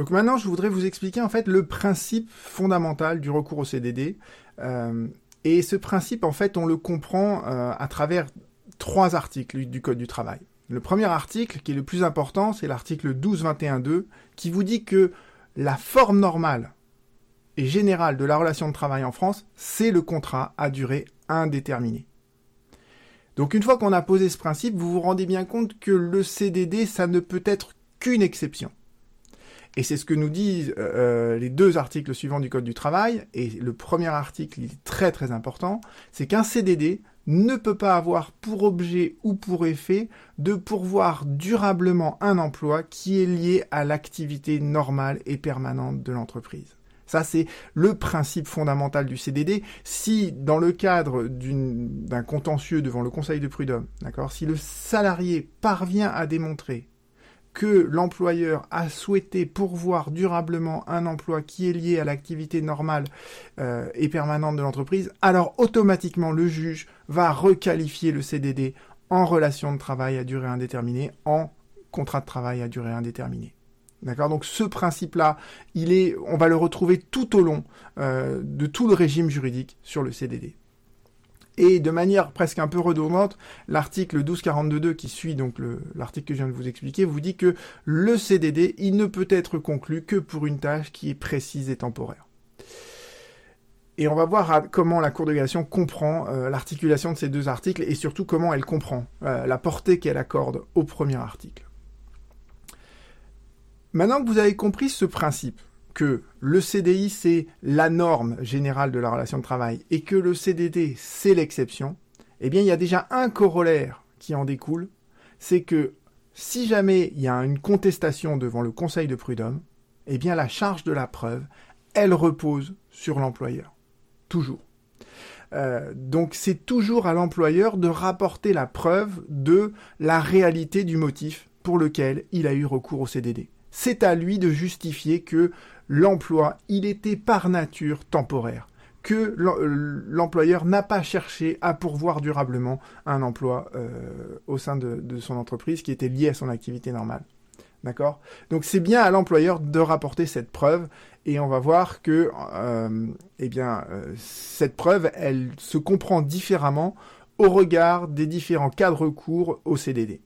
Donc maintenant, je voudrais vous expliquer en fait le principe fondamental du recours au CDD. Euh, et ce principe, en fait, on le comprend euh, à travers trois articles du Code du travail. Le premier article, qui est le plus important, c'est l'article 12.21.2, qui vous dit que la forme normale et générale de la relation de travail en France, c'est le contrat à durée indéterminée. Donc une fois qu'on a posé ce principe, vous vous rendez bien compte que le CDD, ça ne peut être qu'une exception. Et c'est ce que nous disent euh, les deux articles suivants du Code du travail. Et le premier article, il est très très important, c'est qu'un CDD ne peut pas avoir pour objet ou pour effet de pourvoir durablement un emploi qui est lié à l'activité normale et permanente de l'entreprise. Ça, c'est le principe fondamental du CDD. Si, dans le cadre d'un contentieux devant le Conseil de prud'homme, d'accord, si le salarié parvient à démontrer que l'employeur a souhaité pourvoir durablement un emploi qui est lié à l'activité normale euh, et permanente de l'entreprise, alors automatiquement le juge va requalifier le CDD en relation de travail à durée indéterminée en contrat de travail à durée indéterminée. D'accord? Donc ce principe-là, il est, on va le retrouver tout au long euh, de tout le régime juridique sur le CDD. Et de manière presque un peu redondante, l'article 1242 qui suit donc l'article que je viens de vous expliquer vous dit que le CDD, il ne peut être conclu que pour une tâche qui est précise et temporaire. Et on va voir comment la Cour de cassation comprend euh, l'articulation de ces deux articles et surtout comment elle comprend euh, la portée qu'elle accorde au premier article. Maintenant que vous avez compris ce principe, que le CDI c'est la norme générale de la relation de travail et que le CDD c'est l'exception, eh bien il y a déjà un corollaire qui en découle, c'est que si jamais il y a une contestation devant le Conseil de prud'homme, eh bien la charge de la preuve, elle repose sur l'employeur. Toujours. Euh, donc c'est toujours à l'employeur de rapporter la preuve de la réalité du motif pour lequel il a eu recours au CDD. C'est à lui de justifier que l'emploi, il était par nature temporaire, que euh, l'employeur n'a pas cherché à pourvoir durablement un emploi euh, au sein de, son entreprise qui était lié à son activité normale. D'accord? Donc c'est bien à l'employeur de rapporter cette preuve et on va voir que euh, eh bien cette preuve elle se comprend différemment au regard des différents cadres courts au CDD.